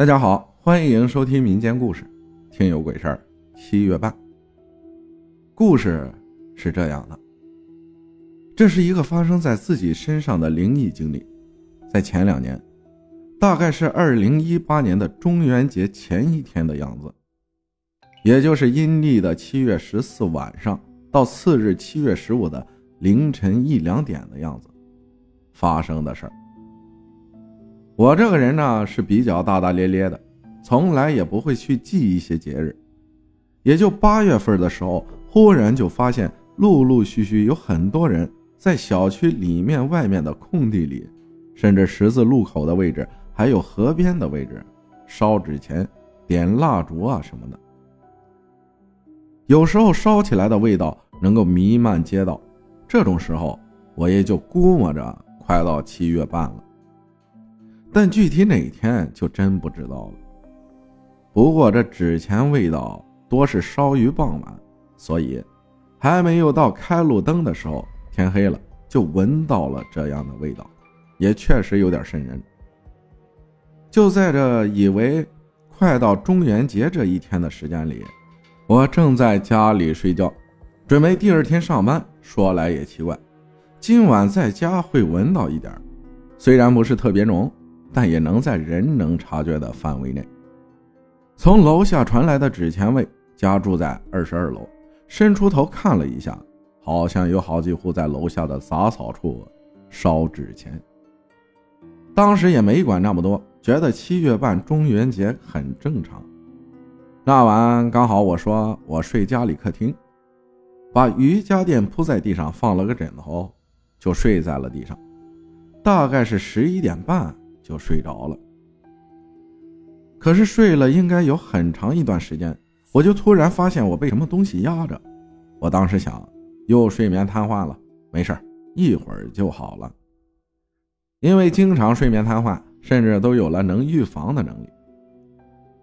大家好，欢迎收听民间故事，听有鬼事儿。七月半，故事是这样的：这是一个发生在自己身上的灵异经历，在前两年，大概是二零一八年的中元节前一天的样子，也就是阴历的七月十四晚上到次日七月十五的凌晨一两点的样子发生的事儿。我这个人呢是比较大大咧咧的，从来也不会去记一些节日。也就八月份的时候，忽然就发现陆陆续续有很多人在小区里面、外面的空地里，甚至十字路口的位置，还有河边的位置，烧纸钱、点蜡烛啊什么的。有时候烧起来的味道能够弥漫街道，这种时候我也就估摸着快到七月半了。但具体哪天就真不知道了。不过这纸钱味道多是烧于傍晚，所以还没有到开路灯的时候，天黑了就闻到了这样的味道，也确实有点瘆人。就在这以为快到中元节这一天的时间里，我正在家里睡觉，准备第二天上班。说来也奇怪，今晚在家会闻到一点，虽然不是特别浓。但也能在人能察觉的范围内。从楼下传来的纸钱味，家住在二十二楼，伸出头看了一下，好像有好几户在楼下的杂草处烧纸钱。当时也没管那么多，觉得七月半中元节很正常。那晚刚好我说我睡家里客厅，把瑜伽垫铺在地上，放了个枕头，就睡在了地上。大概是十一点半。就睡着了，可是睡了应该有很长一段时间，我就突然发现我被什么东西压着。我当时想，又睡眠瘫痪了，没事一会儿就好了。因为经常睡眠瘫痪，甚至都有了能预防的能力，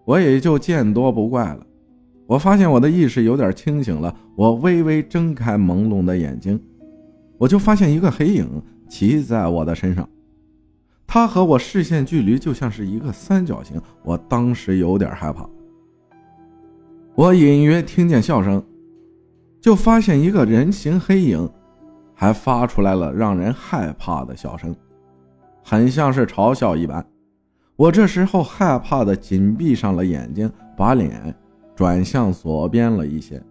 我也就见多不怪了。我发现我的意识有点清醒了，我微微睁开朦胧的眼睛，我就发现一个黑影骑在我的身上。他和我视线距离就像是一个三角形，我当时有点害怕。我隐约听见笑声，就发现一个人形黑影，还发出来了让人害怕的笑声，很像是嘲笑一般。我这时候害怕的紧闭上了眼睛，把脸转向左边了一些。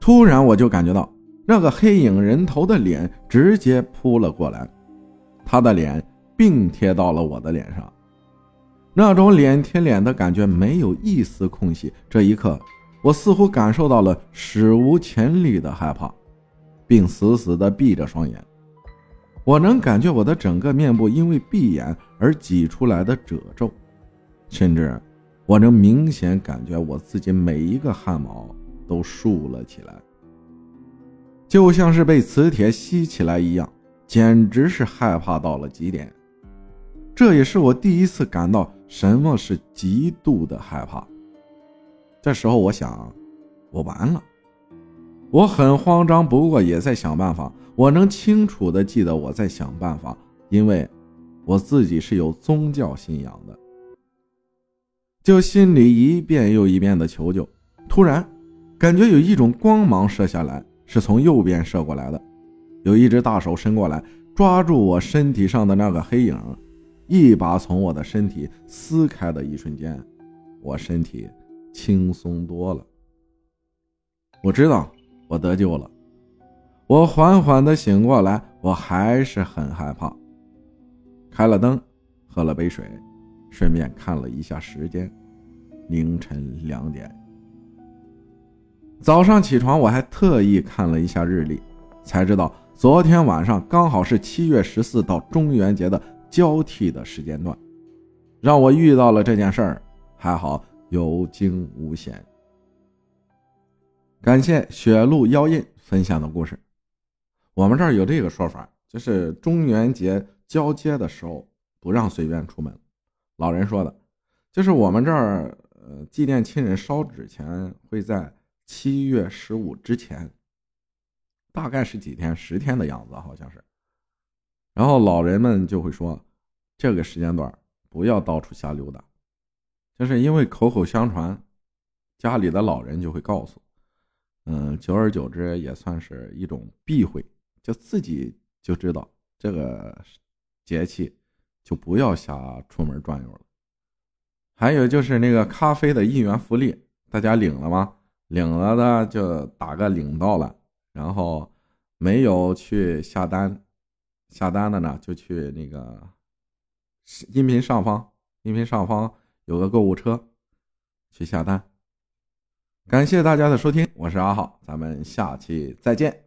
突然，我就感觉到那个黑影人头的脸直接扑了过来，他的脸。并贴到了我的脸上，那种脸贴脸的感觉没有一丝空隙。这一刻，我似乎感受到了史无前例的害怕，并死死地闭着双眼。我能感觉我的整个面部因为闭眼而挤出来的褶皱，甚至我能明显感觉我自己每一个汗毛都竖了起来，就像是被磁铁吸起来一样，简直是害怕到了极点。这也是我第一次感到什么是极度的害怕。这时候，我想，我完了。我很慌张，不过也在想办法。我能清楚的记得我在想办法，因为我自己是有宗教信仰的。就心里一遍又一遍的求救。突然，感觉有一种光芒射下来，是从右边射过来的。有一只大手伸过来，抓住我身体上的那个黑影。一把从我的身体撕开的一瞬间，我身体轻松多了。我知道我得救了。我缓缓的醒过来，我还是很害怕。开了灯，喝了杯水，顺便看了一下时间，凌晨两点。早上起床，我还特意看了一下日历，才知道昨天晚上刚好是七月十四到中元节的。交替的时间段，让我遇到了这件事儿，还好有惊无险。感谢雪露妖印分享的故事。我们这儿有这个说法，就是中元节交接的时候不让随便出门。老人说的，就是我们这儿呃祭奠亲人烧纸钱会在七月十五之前，大概是几天，十天的样子，好像是。然后老人们就会说。这个时间段不要到处瞎溜达，就是因为口口相传，家里的老人就会告诉，嗯，久而久之也算是一种避讳，就自己就知道这个节气就不要瞎出门转悠了。还有就是那个咖啡的一元福利，大家领了吗？领了的就打个领到了，然后没有去下单，下单的呢就去那个音频上方，音频上方。有个购物车，去下单。感谢大家的收听，我是阿浩，咱们下期再见。